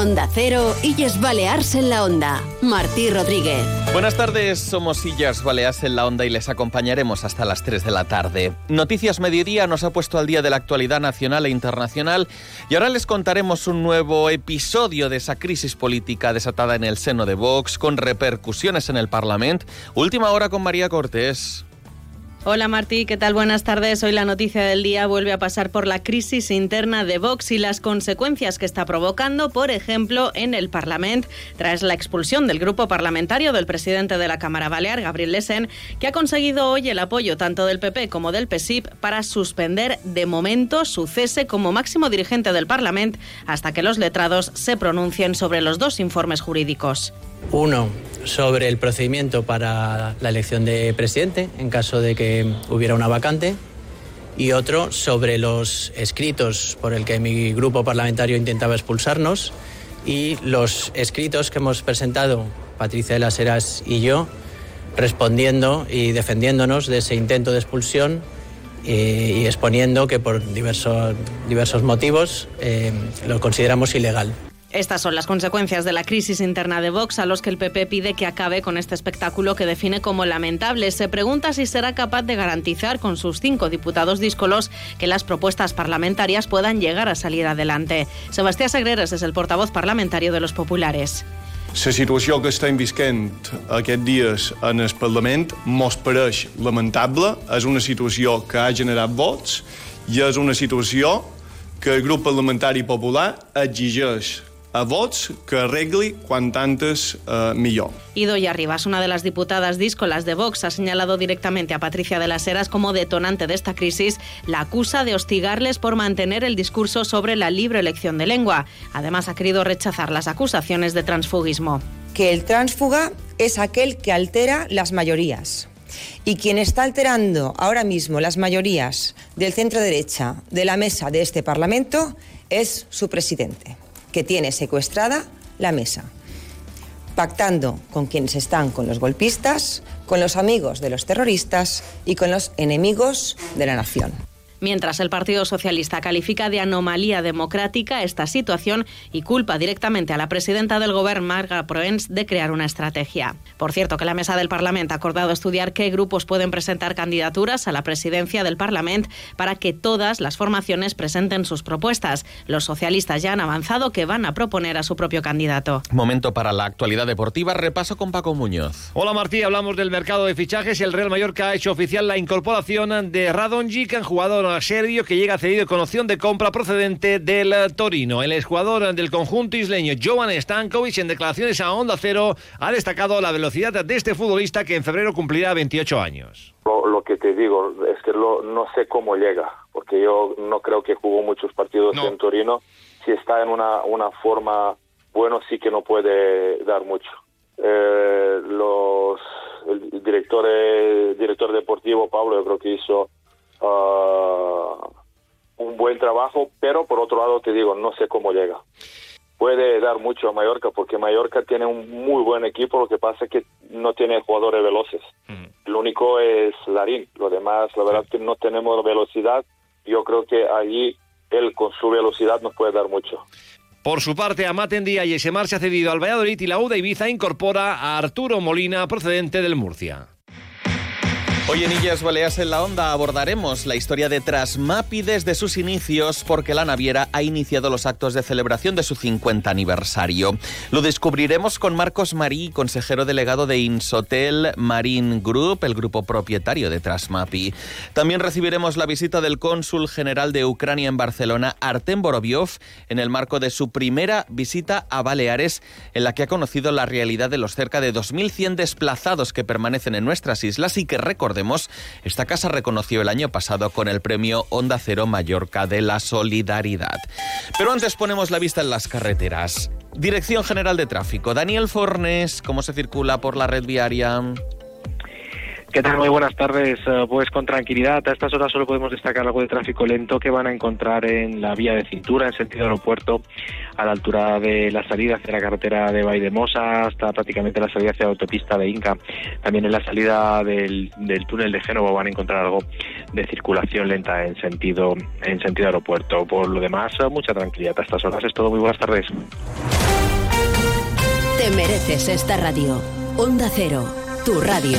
Onda Cero, Illes Balears en la Onda. Martí Rodríguez. Buenas tardes, somos Illes Balears en la Onda y les acompañaremos hasta las 3 de la tarde. Noticias Mediodía nos ha puesto al día de la actualidad nacional e internacional y ahora les contaremos un nuevo episodio de esa crisis política desatada en el seno de Vox con repercusiones en el Parlamento. Última hora con María Cortés. Hola Martí, ¿qué tal? Buenas tardes. Hoy la noticia del día vuelve a pasar por la crisis interna de Vox y las consecuencias que está provocando, por ejemplo, en el Parlamento, tras la expulsión del grupo parlamentario del presidente de la Cámara Balear, Gabriel Lesen, que ha conseguido hoy el apoyo tanto del PP como del PSIP para suspender de momento su cese como máximo dirigente del Parlamento hasta que los letrados se pronuncien sobre los dos informes jurídicos. Uno, sobre el procedimiento para la elección de presidente en caso de que hubiera una vacante y otro sobre los escritos por el que mi grupo parlamentario intentaba expulsarnos y los escritos que hemos presentado Patricia de las Heras y yo respondiendo y defendiéndonos de ese intento de expulsión eh, y, exponiendo que por diversos, diversos motivos eh, lo consideramos ilegal. Estas son las consecuencias de la crisis interna de Vox a los que el PP pide que acabe con este espectáculo que define como lamentable. Se pregunta si será capaz de garantizar con sus cinco diputados díscolos que las propuestas parlamentarias puedan llegar a salir adelante. Sebastián Sagreres es el portavoz parlamentario de los populares. La situació que estem visquent aquests dies en el Parlament mos pareix lamentable. És una situació que ha generat vots i és una situació que el grup parlamentari popular exigeix a vots que arregli cuanto antes uh, millor. Idoia Rivas, una de las diputadas díscolas de Vox, ha señalado directamente a Patricia de las Heras como detonante de esta crisis. La acusa de hostigarles por mantener el discurso sobre la libre elección de lengua. Además, ha querido rechazar las acusaciones de transfugismo. Que el transfuga es aquel que altera las mayorías. Y quien está alterando ahora mismo las mayorías del centro derecha de la mesa de este Parlamento es su presidente que tiene secuestrada la mesa, pactando con quienes están con los golpistas, con los amigos de los terroristas y con los enemigos de la nación mientras el Partido Socialista califica de anomalía democrática esta situación y culpa directamente a la presidenta del Gobierno, Marga Proens, de crear una estrategia. Por cierto, que la mesa del Parlamento ha acordado estudiar qué grupos pueden presentar candidaturas a la presidencia del Parlamento para que todas las formaciones presenten sus propuestas. Los socialistas ya han avanzado que van a proponer a su propio candidato. Momento para la actualidad deportiva. Repaso con Paco Muñoz. Hola Martí, hablamos del mercado de fichajes. El Real Mallorca ha hecho oficial la incorporación de Radonjic, jugador Serbio que llega cedido con opción de compra procedente del Torino. El exjugador del conjunto isleño Jovan Stankovic en declaraciones a Onda Cero ha destacado la velocidad de este futbolista que en febrero cumplirá 28 años. Lo, que te digo es que no sé cómo llega, porque yo no creo que jugó muchos partidos en Torino. Si está en una, una forma bueno, sí que no puede dar mucho. Eh, los, el director, el director deportivo Pablo, yo creo que hizo uh, un buen trabajo, pero por otro lado te digo, no sé cómo llega. Puede dar mucho a Mallorca porque Mallorca tiene un muy buen equipo, lo que pasa es que no tiene jugadores veloces. Lo único es Larín, lo demás, la verdad que no tenemos velocidad. Yo creo que allí él con su velocidad nos puede dar mucho. Por su parte, Amaten Díaz y ese se ha cedido al Valladolid y la UDA Ibiza incorpora a Arturo Molina procedente del Murcia. Hoy en Illas Baleas en la Onda abordaremos la historia de Trasmapi desde sus inicios porque la naviera ha iniciado los actos de celebración de su 50 aniversario. Lo descubriremos con Marcos Marí, consejero delegado de Insotel Marine Group, el grupo propietario de Trasmapi. También recibiremos la visita del cónsul general de Ucrania en Barcelona, Artem Boroviov, en el marco de su primera visita a Baleares, en la que ha conocido la realidad de los cerca de 2.100 desplazados que permanecen en nuestras islas y que recordemos esta casa reconoció el año pasado con el premio Onda Cero Mallorca de la Solidaridad. Pero antes ponemos la vista en las carreteras. Dirección General de Tráfico. Daniel Fornes, ¿cómo se circula por la red viaria? ¿Qué tal? Muy buenas tardes. Eh, pues con tranquilidad, a estas horas solo podemos destacar algo de tráfico lento que van a encontrar en la vía de cintura en sentido aeropuerto a la altura de la salida hacia la carretera de Vaidemosa hasta prácticamente la salida hacia la autopista de Inca. También en la salida del, túnel de Génova van a encontrar algo de circulación lenta en sentido, en sentido aeropuerto. Por lo demás, eh, mucha tranquilidad a estas horas. Es todo. Muy buenas tardes. Te mereces esta radio. Onda Cero, tu radio.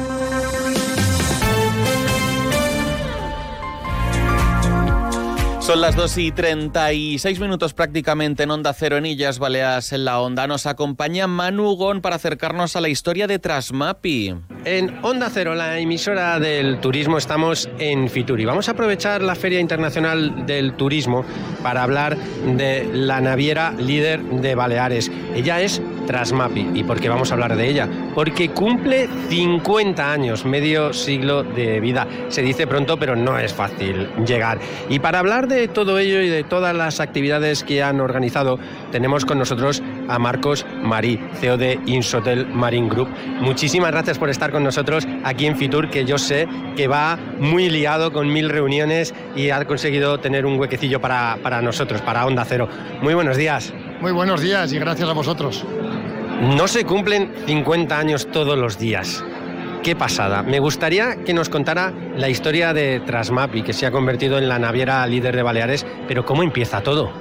Son las 2 y 36 minutos prácticamente en Onda Cero en Illas Baleas en la Onda. Nos acompaña Manu Gon para acercarnos a la historia de Trasmapi. En Onda Cero, la emisora del turismo, estamos en Fitur y vamos a aprovechar la Feria Internacional del Turismo para hablar de la naviera líder de Baleares. Ella es Trasmapi. ¿Y por qué vamos a hablar de ella? Porque cumple 50 años, medio siglo de vida. Se dice pronto, pero no es fácil llegar. Y para hablar de todo ello y de todas las actividades que han organizado, tenemos con nosotros a Marcos Marí, CEO de Insotel Marine Group. Muchísimas gracias por estar con nosotros aquí en Fitur, que yo sé que va muy liado con mil reuniones y ha conseguido tener un huequecillo para, para nosotros, para Onda Cero. Muy buenos días. Muy buenos días y gracias a vosotros. No se cumplen 50 años todos los días. Qué pasada. Me gustaría que nos contara la historia de Trasmapi, que se ha convertido en la naviera líder de Baleares, pero ¿cómo empieza todo?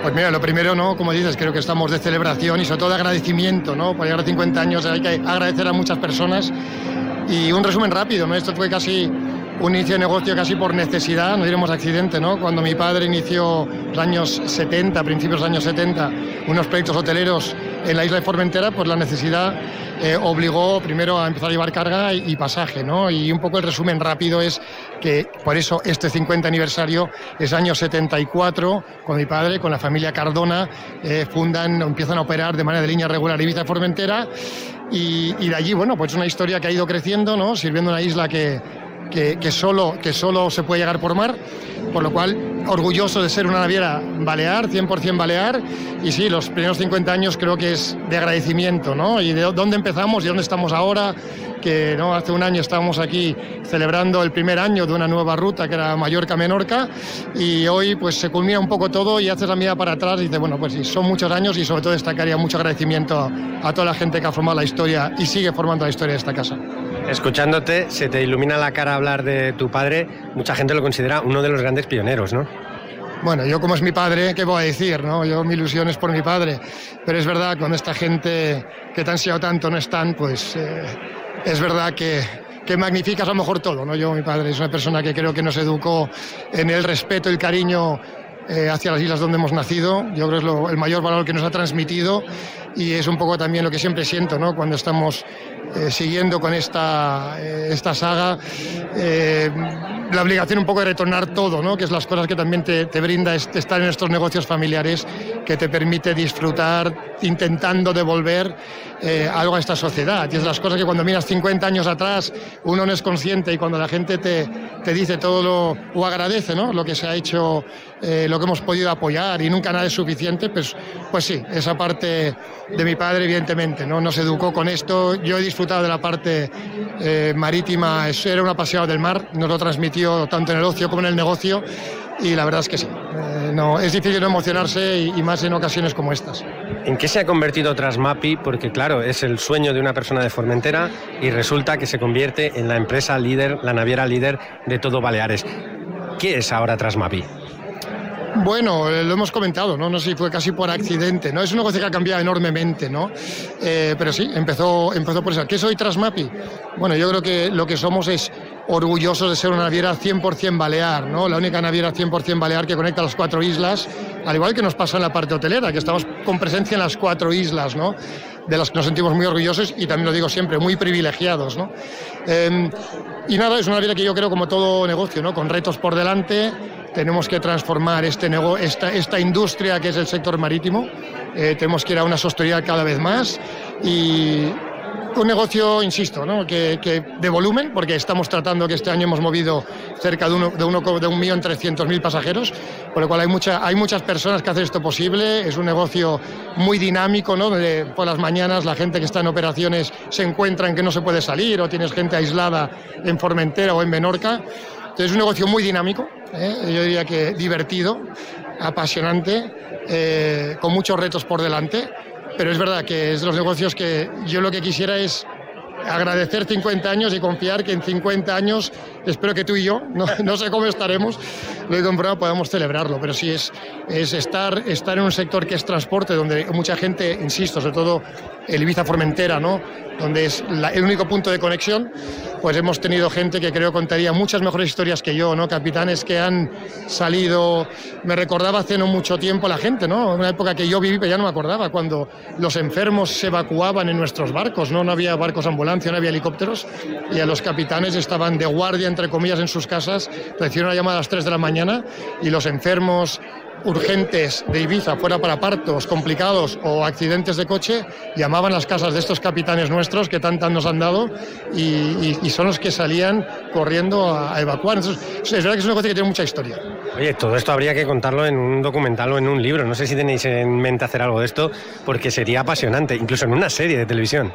Pues mira, lo primero, ¿no? Como dices, creo que estamos de celebración y sobre todo de agradecimiento, ¿no? Por llegar a 50 años hay que agradecer a muchas personas. Y un resumen rápido. Esto fue casi un inicio de negocio casi por necesidad, no diremos accidente, ¿no? Cuando mi padre inició los años 70, principios de los años 70, unos proyectos hoteleros en la isla de Formentera, pues la necesidad eh, obligó primero a empezar a llevar carga y, pasaje, ¿no? Y un poco el resumen rápido es que por eso este 50 aniversario es año 74, con mi padre, con la familia Cardona, eh, fundan, empiezan a operar de manera de línea regular Ibiza Formentera y, y, de allí, bueno, pues una historia que ha ido creciendo, ¿no? Sirviendo una isla que que, solo, que solo se puede llegar por mar, por lo cual orgulloso de ser una naviera balear, 100% balear, y sí, los primeros 50 años creo que es de agradecimiento, ¿no? Y de dónde empezamos y dónde estamos ahora, que ¿no? hace un año estábamos aquí celebrando el primer año de una nueva ruta que era Mallorca-Menorca, y hoy pues se culmina un poco todo y haces la mirada para atrás y dices, bueno, pues sí, son muchos años y sobre todo destacaría mucho agradecimiento a toda la gente que ha formado la historia y sigue formando la historia de esta casa. Escuchándote, se te ilumina la cara hablar de tu padre. Mucha gente lo considera uno de los grandes pioneros, ¿no? Bueno, yo como es mi padre, ¿qué voy a decir? No? Yo mi ilusión es por mi padre. Pero es verdad, cuando esta gente que te han enseñado tanto no están, pues eh, es verdad que, que magnificas a lo mejor todo. ¿no? Yo, mi padre, es una persona que creo que nos educó en el respeto y el cariño eh, hacia las islas donde hemos nacido. Yo creo que es el mayor valor que nos ha transmitido y es un poco también lo que siempre siento ¿no? cuando estamos eh, siguiendo con esta, eh, esta saga, eh, la obligación un poco de retornar todo, ¿no? que es las cosas que también te, te brinda estar en estos negocios familiares, que te permite disfrutar intentando devolver algo a esta sociedad. Y es las cosas que cuando miras 50 años atrás uno no es consciente y cuando la gente te, te dice todo lo, o agradece ¿no? lo que se ha hecho, lo que hemos podido apoyar y nunca nada es suficiente, pues, pues sí, esa parte de mi padre evidentemente, ¿no? nos educó con esto, yo he disfrutado de la parte eh, marítima, era un apasionado del mar, nos lo transmitió tanto en el ocio como en el negocio y la verdad es que sí. Eh, no, es difícil no emocionarse y, más en ocasiones como estas. ¿En qué se ha convertido Trasmapi? Porque claro, es el sueño de una persona de Formentera y resulta que se convierte en la empresa líder, la naviera líder de todo Baleares. ¿Qué es ahora Trasmapi? Bueno, eh, lo hemos comentado, ¿no? No sé si fue casi por accidente, ¿no? Es un negocio que ha cambiado enormemente, ¿no? Eh, pero sí, empezó, empezó por eso. ¿Qué soy Trasmapi? Bueno, yo creo que lo que somos es orgullosos de ser una naviera 100% balear, ¿no? La única naviera 100% balear que conecta las cuatro islas, al igual que nos pasa en la parte hotelera, que estamos con presencia en las cuatro islas, ¿no? De las que nos sentimos muy orgullosos y también lo digo siempre, muy privilegiados, ¿no? Em, y nada, es una naviera que yo creo como todo negocio, ¿no? Con retos por delante, tenemos que transformar este esta, esta industria que es el sector marítimo, eh, tenemos que ir a una sostenibilidad cada vez más y un negocio, insisto, ¿no? que, de volumen, porque estamos tratando que este año hemos movido cerca de, uno, de, uno, de pasajeros, por lo cual hay, mucha, hay muchas personas que hacen esto posible. Es un negocio muy dinámico, ¿no? por las mañanas la gente que está en operaciones se encuentra en que no se puede salir o tienes gente aislada en Formentera o en Menorca. Entonces es un negocio muy dinámico, ¿eh? yo diría que divertido, apasionante, eh, con muchos retos por delante, pero es verdad que es los negocios que yo lo que quisiera es agradecer 50 años y confiar que en 50 años, espero que tú y yo, no, sé cómo estaremos, lo he comprado, podamos celebrarlo, pero sí es, es estar, estar en un sector que es transporte, donde mucha gente, insisto, sobre todo el Ibiza Formentera, ¿no? donde es el único punto de conexión, pues hemos tenido gente que creo contaría muchas mejores historias que yo, ¿no? Capitanes que han salido, me recordaba hace no mucho tiempo la gente, ¿no? Una época que yo viví, pero ya no me acordaba, cuando los enfermos se evacuaban en nuestros barcos, ¿no? No había barcos ambulancia, no había helicópteros, y a los capitanes estaban de guardia, entre comillas, en sus casas, recibieron una llamada a las 3 de la mañana, y los enfermos urgentes de Ibiza, fuera para partos complicados o accidentes de coche, llamaban las casas de estos capitanes nuestros que tantas nos han dado y, son los que salían corriendo a, evacuar. Entonces, es verdad que es una cosa que tiene mucha historia. Oye, todo esto habría que contarlo en un documental o en un libro. No sé si tenéis en mente hacer algo de esto, porque sería apasionante, incluso en una serie de televisión.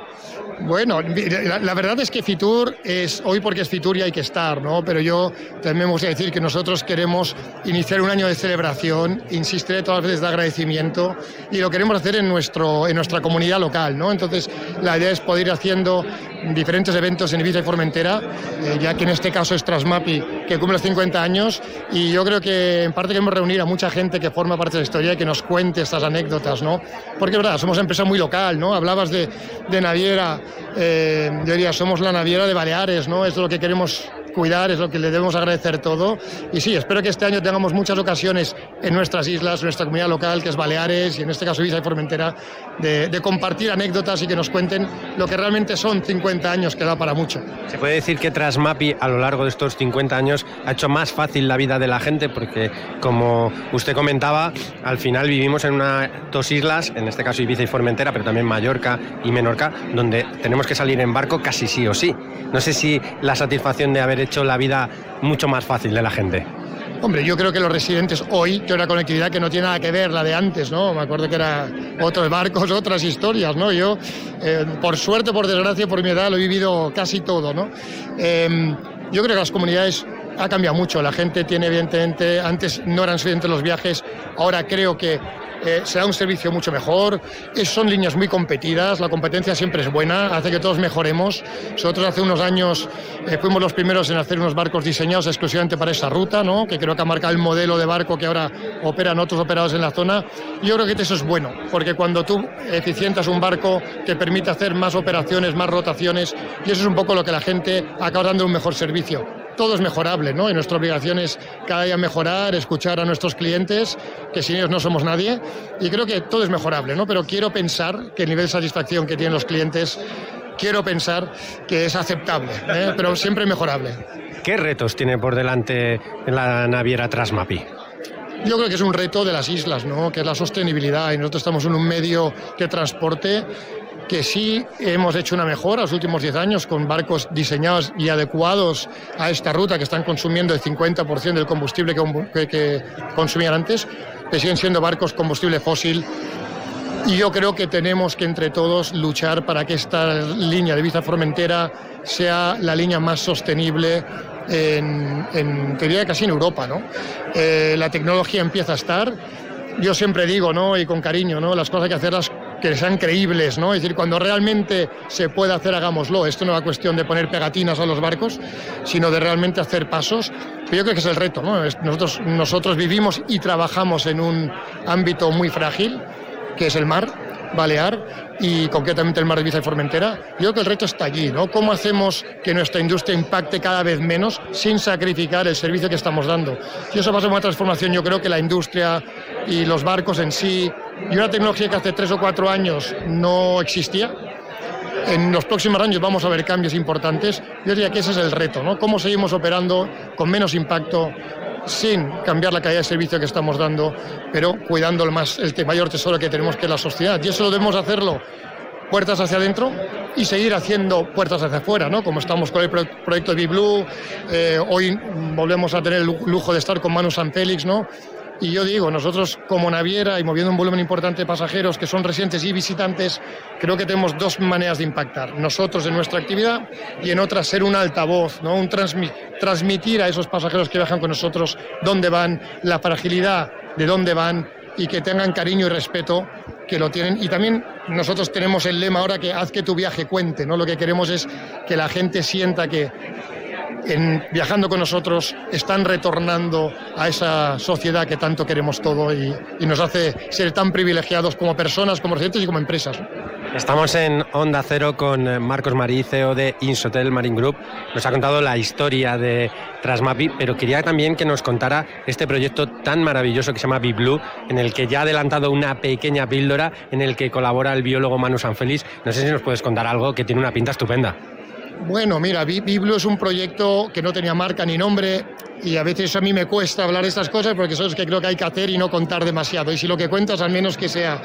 Bueno, la, verdad es que Fitur es hoy porque es Fitur y hay que estar, ¿no? Pero yo también me gustaría decir que nosotros queremos iniciar un año de celebración, insistiré todas las veces de agradecimiento y lo queremos hacer en, nuestro, en nuestra comunidad local, ¿no? Entonces, la idea es poder ir haciendo diferentes eventos en Ibiza y Formentera, eh, ya que en este caso es Trasmapi, que cumple 50 años y yo creo que en parte queremos reunir a mucha gente que forma parte de la historia y que nos cuente estas anécdotas, ¿no? Porque es verdad, somos una empresa muy local, ¿no? Hablabas de, de Naviera eh, yo diría, somos la naviera de Baleares, ¿no? Es lo que queremos cuidar, es lo que le debemos agradecer todo. Y sí, espero que este año tengamos muchas ocasiones en nuestras islas, nuestra comunidad local, que es Baleares, y en este caso Ibiza y Formentera, de, compartir anécdotas y que nos cuenten lo que realmente son 50 años, que da para mucho. Se puede decir que Trasmapi a lo largo de estos 50 años ha hecho más fácil la vida de la gente, porque como usted comentaba, al final vivimos en una, dos islas, en este caso Ibiza y Formentera, pero también Mallorca y Menorca, donde tenemos que salir en barco casi sí o sí. No sé si la satisfacción de haber hecho la vida mucho más fácil de la gente. Hombre, yo creo que los residentes hoy, que una conectividad que no tiene nada que ver la de antes, ¿no? Me acuerdo que era otros barcos, otras historias, ¿no? Yo, eh, por suerte, por desgracia, por mi edad, lo he vivido casi todo, ¿no? Em, yo creo que las comunidades ha cambiado mucho. La gente tiene, evidentemente, antes no eran suficientes los viajes, ahora creo que eh, se da un servicio mucho mejor, son líneas muy competidas, la competencia siempre es buena, hace que todos mejoremos. Nosotros hace unos años eh, fuimos los primeros en hacer unos barcos diseñados exclusivamente para esa ruta, ¿no? que creo que ha marcado el modelo de barco que ahora operan otros operados en la zona. Yo creo que eso es bueno, porque cuando tú eficientas un barco te permite hacer más operaciones, más rotaciones, y eso es un poco lo que la gente acaba dando un mejor servicio todo es mejorable, ¿no? Y nuestra obligación es cada día mejorar, escuchar a nuestros clientes, que sin ellos no somos nadie, y creo que todo es mejorable, ¿no? Pero quiero pensar que el nivel de satisfacción que tienen los clientes, quiero pensar que es aceptable, ¿eh? pero siempre mejorable. ¿Qué retos tiene por delante la naviera Trasmapi? Yo creo que es un reto de las islas, ¿no? que es la sostenibilidad y nosotros estamos en un medio de transporte que sí hemos hecho una mejora los últimos 10 años con barcos diseñados y adecuados a esta ruta que están consumiendo el 50% del combustible que, consumían antes, que siguen siendo barcos combustible fósil. Y yo creo que tenemos que entre todos luchar para que esta línea de Ibiza Formentera sea la línea más sostenible en, en teoría casi en Europa. ¿no? Eh, la tecnología empieza a estar. Yo siempre digo, ¿no? y con cariño, ¿no? las cosas hay que hacerlas que sean creíbles, ¿no? Es decir, cuando realmente se puede hacer, hagámoslo. Esto no es cuestión de poner pegatinas a los barcos, sino de realmente hacer pasos. Pero yo creo que es el reto, ¿no? Nosotros, nosotros vivimos y trabajamos en un ámbito muy frágil, que es el mar, Balear y concretamente el mar de Ibiza y Formentera. Yo creo que el reto está allí, ¿no? ¿Cómo hacemos que nuestra industria impacte cada vez menos sin sacrificar el servicio que estamos dando? Y eso pasa a una transformación, yo creo que la industria y los barcos en sí, y una tecnología que hace tres o cuatro años no existía, en los próximos años vamos a ver cambios importantes. Yo diría que ese es el reto, ¿no? Cómo seguimos operando con menos impacto, sin cambiar la calidad de servicio que estamos dando, pero cuidando el, más, el mayor tesoro que tenemos, que es la sociedad. Y eso lo debemos hacerlo puertas hacia adentro y seguir haciendo puertas hacia afuera, ¿no? Como estamos con el proyecto de Blue, eh, hoy volvemos a tener el lujo de estar con Manu San Félix, ¿no? Y yo digo, nosotros como naviera y moviendo un volumen importante de pasajeros que son residentes y visitantes, creo que tenemos dos maneras de impactar. Nosotros en nuestra actividad y en otra ser un altavoz, ¿no? un transmitir a esos pasajeros que viajan con nosotros dónde van, la fragilidad de dónde van y que tengan cariño y respeto que lo tienen. Y también nosotros tenemos el lema ahora que haz que tu viaje cuente, ¿no? Lo que queremos es que la gente sienta que en, viajando con nosotros están retornando a esa sociedad que tanto queremos todo y, nos hace ser tan privilegiados como personas, como residentes y como empresas. Estamos en Onda Cero con eh, Marcos Marí, CEO de Insotel Marine Group. Nos ha contado la historia de Trasmapi, pero quería también que nos contara este proyecto tan maravilloso que se llama BiBlue, en el que ya ha adelantado una pequeña píldora, en el que colabora el biólogo Manu Sanfeliz. No sé si nos puedes contar algo que tiene una pinta estupenda. Bueno, mira, Biblo es un proyecto que no tenía marca ni nombre y a veces a mí me cuesta hablar estas cosas porque eso es que creo que hay que hacer y no contar demasiado. Y si lo que cuentas, al menos que sea,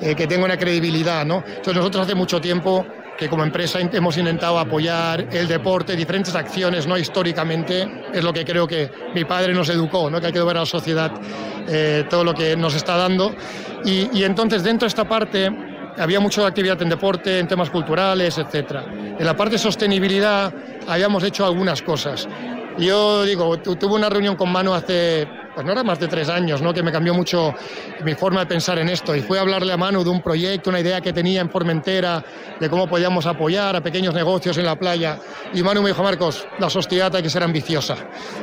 eh, que tenga una credibilidad, ¿no? Entonces nosotros hace mucho tiempo que como empresa hemos intentado apoyar el deporte, diferentes acciones, ¿no? Históricamente es lo que creo que mi padre nos educó, ¿no? Que hay que ver a la sociedad eh, todo lo que nos está dando. Y, y entonces dentro de esta parte había mucha actividad en deporte, en temas culturales, etc. En la parte de sostenibilidad habíamos hecho algunas cosas. Yo digo, tuve una reunión con Manu hace pues no era más de tres años, ¿no? que me cambió mucho mi forma de pensar en esto. Y fue a hablarle a Manu de un proyecto, una idea que tenía en Formentera, de cómo podíamos apoyar a pequeños negocios en la playa. Y Manu me dijo, Marcos, la sociedad hay que ser ambiciosa.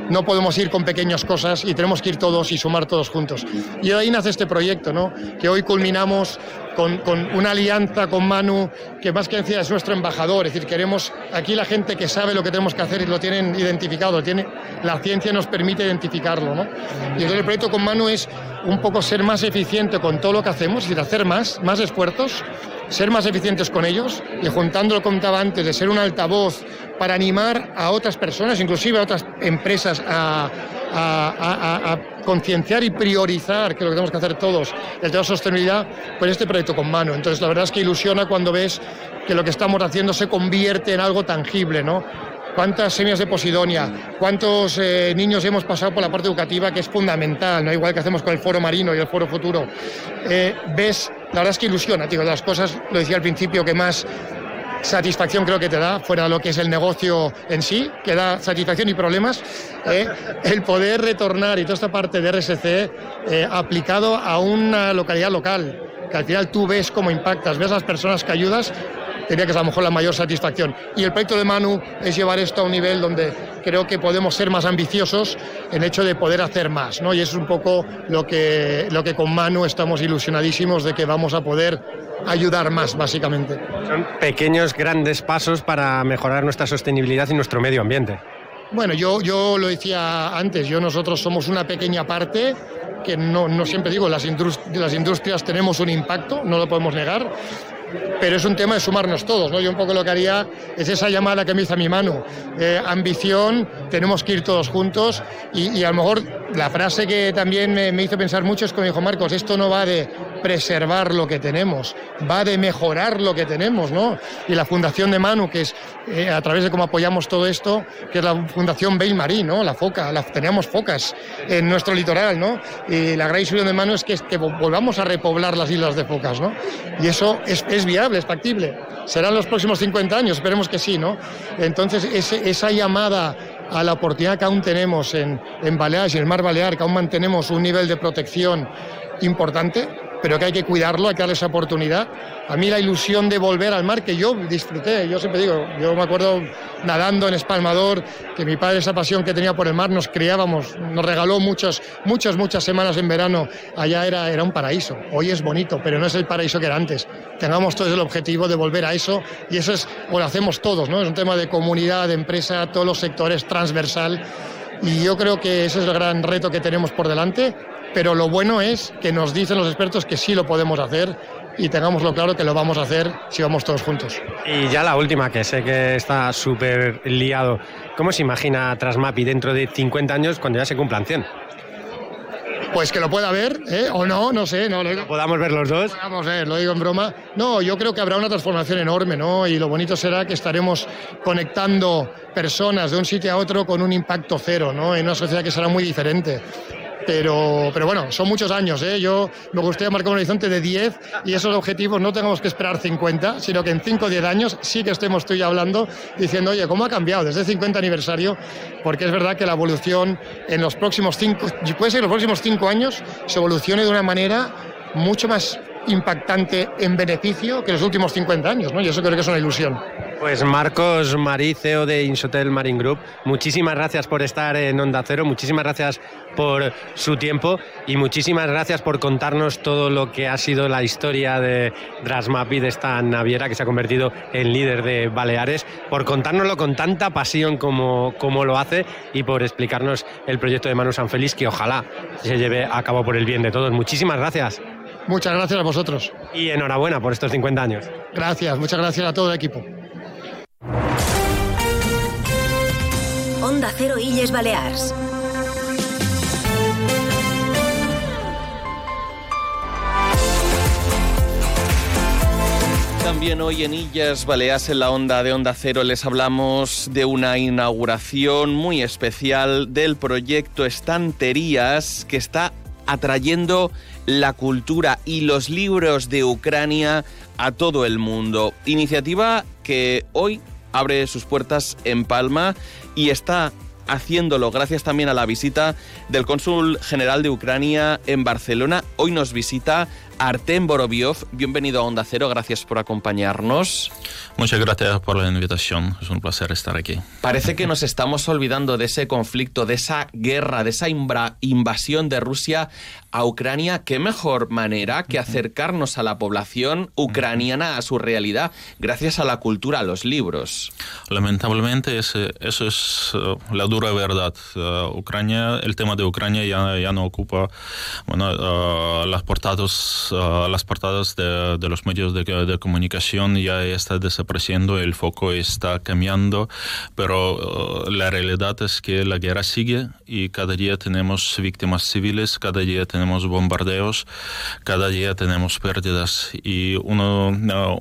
No podemos ir con pequeñas cosas y tenemos que ir todos y sumar todos juntos. Y ahí nace este proyecto, ¿no? que hoy culminamos con, con, una alianza con Manu, que más que decir es nuestro embajador. Es decir, queremos aquí la gente que sabe lo que tenemos que hacer y lo tienen identificado. Tiene, la ciencia nos permite identificarlo. ¿no? Y entonces el proyecto con Manu es un poco ser más eficiente con todo lo que hacemos, es decir, hacer más, más esfuerzos, ser más eficientes con ellos y juntando lo que contaba antes, de ser un altavoz para animar a otras personas, inclusive a otras empresas, a, concienciar y priorizar, que es lo que tenemos que hacer todos, el tema de sostenibilidad, pues este proyecto con mano. Entonces, la verdad es que ilusiona cuando ves que lo que estamos haciendo se convierte en algo tangible, ¿no? cuántas semillas de Posidonia, cuántos eh, niños hemos pasado por la parte educativa, que es fundamental, ¿no? igual que hacemos con el Foro Marino y el Foro Futuro. Eh, ves, la verdad es que ilusiona, tío, las cosas, lo decía al principio, que más satisfacción creo que te da, fuera de lo que es el negocio en sí, que da satisfacción y problemas, eh, el poder retornar y toda esta parte de RSC aplicado a una localidad local, que al final tú ves cómo impactas, ves las personas que ayudas diría que es a lo mejor la mayor satisfacción. Y el proyecto de Manu es llevar esto a un nivel donde creo que podemos ser más ambiciosos en hecho de poder hacer más, ¿no? Y es un poco lo que, lo que con Manu estamos ilusionadísimos de que vamos a poder ayudar más, básicamente. Son pequeños, grandes pasos para mejorar nuestra sostenibilidad y nuestro medio ambiente. Bueno, yo, yo lo decía antes, yo nosotros somos una pequeña parte que no, no siempre digo, las, las industrias tenemos un impacto, no lo podemos negar, pero es un tema de sumarnos todos. ¿no? Yo un poco lo que haría es esa llamada que me hizo a mi mano. Eh, ambición, tenemos que ir todos juntos y, a lo mejor la frase que también me, hizo pensar mucho es como dijo Marcos, esto no va de preservar lo que tenemos, va de mejorar lo que tenemos, ¿no? Y la Fundación de Manu, que es eh, a través de cómo apoyamos todo esto, que es la Fundación Bail Marí, ¿no? La foca, la, teníamos focas en nuestro litoral, ¿no? Y la gran ilusión de Manu es que, que volvamos a repoblar las islas de focas, ¿no? Y eso es, viable, es factible. Serán los próximos 50 años, esperemos que sí, ¿no? Entonces, esa llamada a la oportunidad que aún tenemos en, en Baleares en el Mar Balear, que aún mantenemos un nivel de protección importante, pero que hay que cuidarlo, hay que darle esa oportunidad. A mí la ilusión de volver al mar, que yo disfruté, yo siempre digo, yo me acuerdo nadando en Espalmador, que mi padre esa pasión que tenía por el mar, nos criábamos, nos regaló muchas, muchas, muchas semanas en verano, allá era, era un paraíso. Hoy es bonito, pero no es el paraíso que era antes. Tengamos todos el objetivo de volver a eso y eso es, o lo hacemos todos, ¿no? Es un tema de comunidad, de empresa, todos los sectores, transversal. Y yo creo que ese es el gran reto que tenemos por delante, pero lo bueno es que nos dicen los expertos que sí lo podemos hacer y tengámoslo claro que lo vamos a hacer si vamos todos juntos. Y ya la última, que sé que está súper liado. ¿Cómo se imagina Trasmapi dentro de 50 años cuando ya se cumplan 100? Pues que lo pueda ver, ¿eh? o no, no sé. No, lo ¿Podamos ver los dos? A ver, lo digo en broma. No, yo creo que habrá una transformación enorme, ¿no? Y lo bonito será que estaremos conectando personas de un sitio a otro con un impacto cero, ¿no? En una sociedad que será muy diferente. Pero, pero bueno, son muchos años. ¿eh? Yo me gustaría marcar un horizonte de 10 y esos objetivos no tengamos que esperar 50, sino que en 5 o 10 años sí que estemos tú y hablando diciendo, oye, ¿cómo ha cambiado desde el 50 aniversario? Porque es verdad que la evolución en los próximos 5, puede ser en los próximos 5 años, se evolucione de una manera mucho más impactante en beneficio que los últimos 50 años, ¿no? Y eso creo que es una ilusión. Pues Marcos Marí, CEO de Insotel Marine Group, muchísimas gracias por estar en Onda Cero, muchísimas gracias por su tiempo y muchísimas gracias por contarnos todo lo que ha sido la historia de Drasmapi, de esta naviera que se ha convertido en líder de Baleares, por contárnoslo con tanta pasión como, como lo hace y por explicarnos el proyecto de Manu Sanfeliz que ojalá se lleve a cabo por el bien de todos. Muchísimas gracias. Muchas gracias a vosotros. Y enhorabuena por estos 50 años. Gracias, muchas gracias a todo el equipo. Onda Cero Illes Balears. También hoy en Illas Baleas, en la onda de Onda Cero, les hablamos de una inauguración muy especial del proyecto Estanterías que está atrayendo la cultura y los libros de Ucrania a todo el mundo. Iniciativa que hoy abre sus puertas en Palma y está haciéndolo gracias también a la visita del cónsul general de Ucrania en Barcelona. Hoy nos visita Artem Boroviov. Bienvenido a Onda Cero, gracias por acompañarnos. Muchas gracias por la invitación, es un placer estar aquí. Parece que nos estamos olvidando de ese conflicto, de esa guerra, de esa invasión de Rusia a Ucrania. ¿Qué mejor manera que acercarnos a la población ucraniana, a su realidad, gracias a la cultura, a los libros? Lamentablemente ese, eso es uh, la dura verdad. Uh, Ucrania, el tema de Ucrania ya, ya no ocupa bueno, uh, las portadas, las portadas de, de, los medios de, de comunicación, ya está desapareciendo, el foco está cambiando, pero la realidad es que la guerra sigue y cada día tenemos víctimas civiles, cada día tenemos bombardeos, cada día tenemos pérdidas y uno,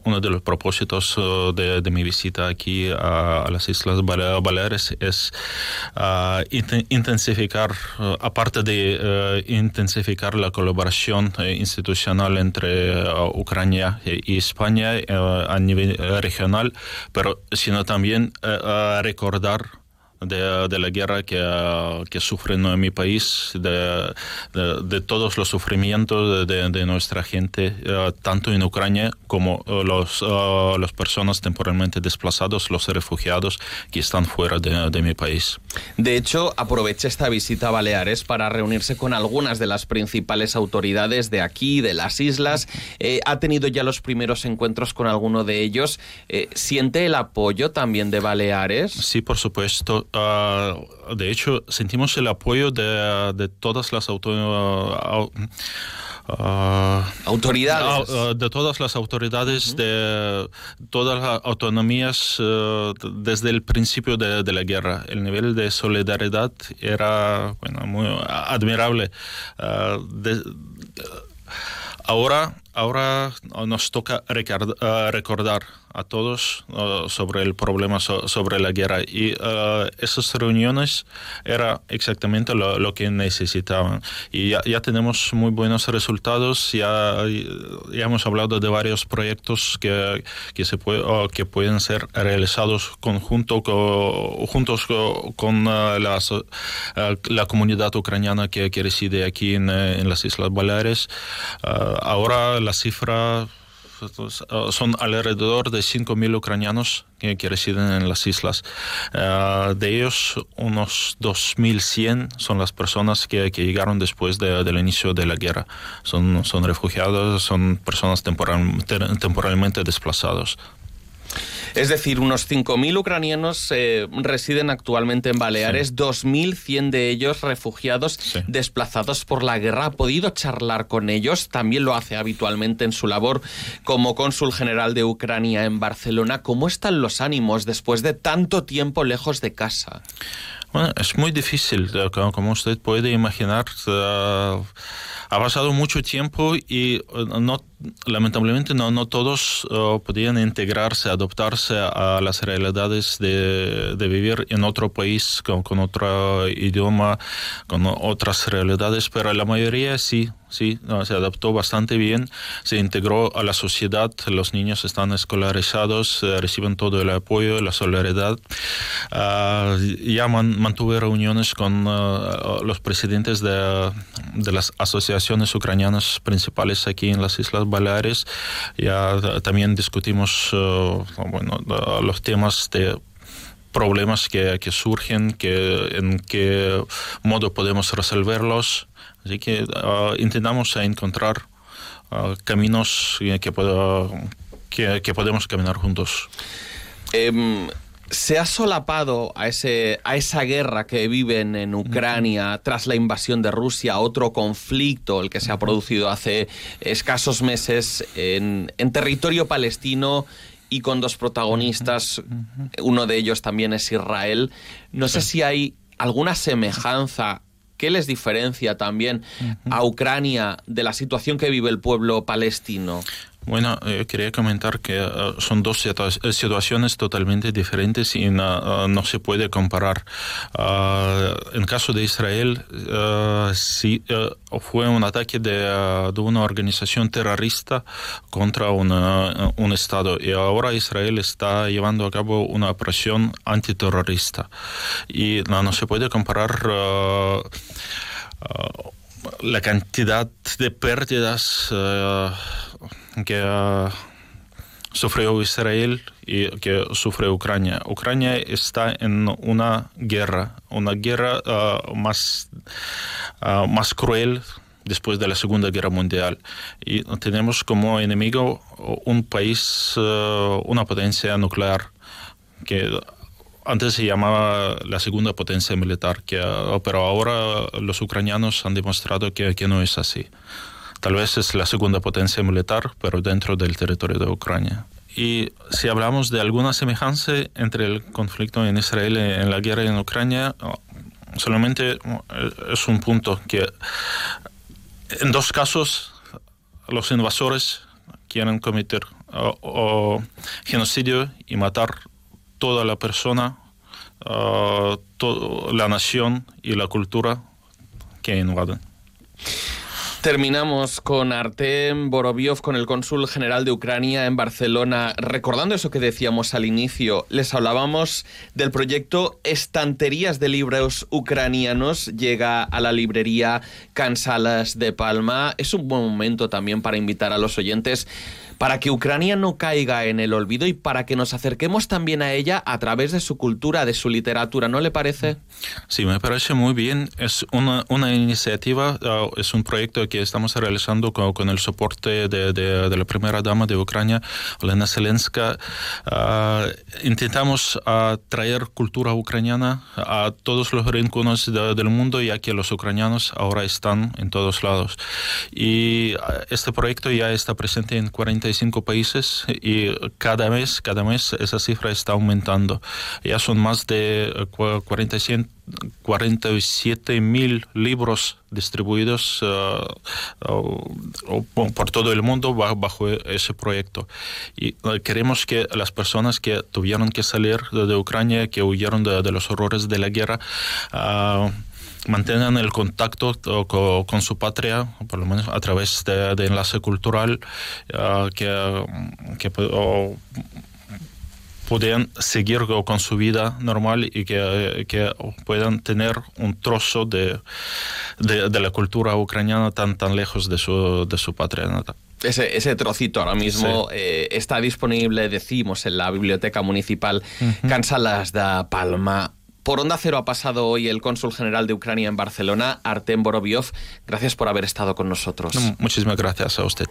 uno de los propósitos de, de mi visita aquí a, las Islas Baleares es uh, intensificar, uh, aparte de intensificar la colaboración institucional entre Ucrania y España a nivel regional, pero sino también recordar de, de, la guerra que, que sufre en mi país, de, de, de todos los sufrimientos de, nuestra gente, uh, tanto en Ucrania como uh, los, uh, las personas temporalmente desplazados, los refugiados que están fuera de, mi país. De hecho, aproveché esta visita a Baleares para reunirse con algunas de las principales autoridades de aquí, de las islas. Eh, ha tenido ya los primeros encuentros con alguno de ellos. Eh, ¿Siente el apoyo también de Baleares? Sí, por supuesto. Uh, de hecho, sentimos el apoyo de, de todas las auto, uh, autoridades. de todas las autoridades, -huh. de todas las autonomías desde el principio de, de, la guerra. El nivel de solidaridad era bueno, muy admirable. De, ahora ahora nos toca recordar a todos sobre el problema sobre la guerra. Y esas reuniones era exactamente lo, que necesitaban. Y ya, tenemos muy buenos resultados. Ya, hemos hablado de varios proyectos que, que se puede, que pueden ser realizados conjunto juntos con la, la comunidad ucraniana que, que reside aquí en, en las Islas Baleares. Ahora la cifra pues, son alrededor de 5.000 ucranianos que, residen en las islas. Eh, de ellos, unos 2.100 son las personas que, llegaron después del inicio de la guerra. Son refugiados, son personas temporalmente desplazados. Es decir, unos 5.000 ucranianos eh, residen actualmente en Baleares, 2.100 de ellos refugiados desplazados por la guerra. ¿Ha podido charlar con ellos? También lo hace habitualmente en su labor como cónsul general de Ucrania en Barcelona. ¿Cómo están los ánimos después de tanto tiempo lejos de casa? Bueno, es muy difícil, eh, como usted puede imaginar. Eh, ha pasado mucho tiempo y no lamentablemente no, no todos uh, podían integrarse, adoptarse a las realidades de, de vivir en otro país con, con, otro idioma, con otras realidades, pero la mayoría sí, sí, se adaptó bastante bien, se integró a la sociedad, los niños están escolarizados, eh, reciben todo el apoyo, la solidaridad. Uh, ya mantuve reuniones con uh, los presidentes de, de las asociaciones ucranianas principales aquí en las Islas Baleares. Ya también discutimos uh, bueno, los temas de problemas que, que, surgen, que, en qué modo podemos resolverlos. Así que uh, intentamos encontrar uh, caminos que, que, que, podemos caminar juntos. Eh, se ha solapado a, ese, a esa guerra que viven en Ucrania tras la invasión de Rusia, otro conflicto, el que se ha producido hace escasos meses en, en territorio palestino y con dos protagonistas, uno de ellos también es Israel. No sé si hay alguna semejanza ¿Qué les diferencia también a Ucrania de la situación que vive el pueblo palestino? Bueno, eh, quería comentar que eh, son dos eh, situaciones totalmente diferentes y no, se puede comparar. Uh, en caso de Israel, sí, fue un ataque de, una organización terrorista contra un Estado y ahora Israel está llevando a cabo una operación antiterrorista. Y no, no se puede comparar la cantidad de pérdidas que uh, sufrió Israel y que sufre Ucrania. Ucrania está en una guerra, una guerra uh, más, uh, más cruel después de la Segunda Guerra Mundial. Y tenemos como enemigo un país, una potencia nuclear que antes se llamaba la segunda potencia militar, que, pero ahora los ucranianos han demostrado que, que no es así. Tal vez es la segunda potencia militar, pero dentro del territorio de Ucrania. Y si hablamos de alguna semejanza entre el conflicto en Israel y en la guerra en Ucrania, solamente es un punto que en dos casos los invasores quieren cometer genocidio y matar toda la persona, toda la nación y la cultura que invaden. Terminamos con Artem Boroviov, con el cónsul general de Ucrania en Barcelona. Recordando eso que decíamos al inicio, les hablábamos del proyecto Estanterías de Libros Ucranianos. Llega a la librería Cansalas de Palma. Es un buen momento también para invitar a los oyentes para que Ucrania no caiga en el olvido y para que nos acerquemos también a ella a través de su cultura, de su literatura, ¿no le parece? Sí, me parece muy bien. Es una, una iniciativa, uh, es un proyecto que estamos realizando con, el soporte de, de, la primera dama de Ucrania, Elena Zelenska. Uh, intentamos uh, traer cultura ucraniana a todos los rincones del mundo, ya que los ucranianos ahora están en todos lados. Y este proyecto ya está presente en 40 países y cada mes, cada mes esa cifra está aumentando. Ya son más de 400 47.000 libros distribuidos por todo el mundo bajo ese proyecto. Y queremos que las personas que tuvieron que salir de Ucrania, que huyeron de, los horrores de la guerra, mantengan el contacto con, su patria, por lo menos a través de, enlace cultural, que, que puedan seguir con su vida normal y que, que puedan tener un trozo de, de, la cultura ucraniana tan, tan lejos de su, de su patria natal. Ese, ese, trocito ahora mismo eh, está disponible, decimos, en la Biblioteca Municipal Cansalas da Palma. Por Onda Cero ha pasado hoy el cónsul general de Ucrania en Barcelona, Artem Boroviov. Gracias por haber estado con nosotros. Muchísimas gracias a usted.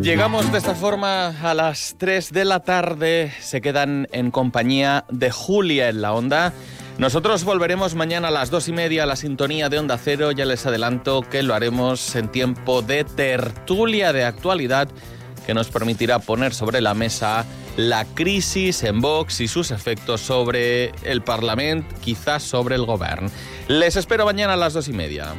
Llegamos de esta forma a las 3 de la tarde. Se quedan en compañía de Julia en la onda. Nosotros volveremos mañana a las dos y media a la sintonía de Onda Cero. Ya les adelanto que lo haremos en tiempo de tertulia de actualidad que nos permitirá poner sobre la mesa la crisis en Vox y sus efectos sobre el Parlamento, quizás sobre el Gobierno. Les espero mañana a las dos y media.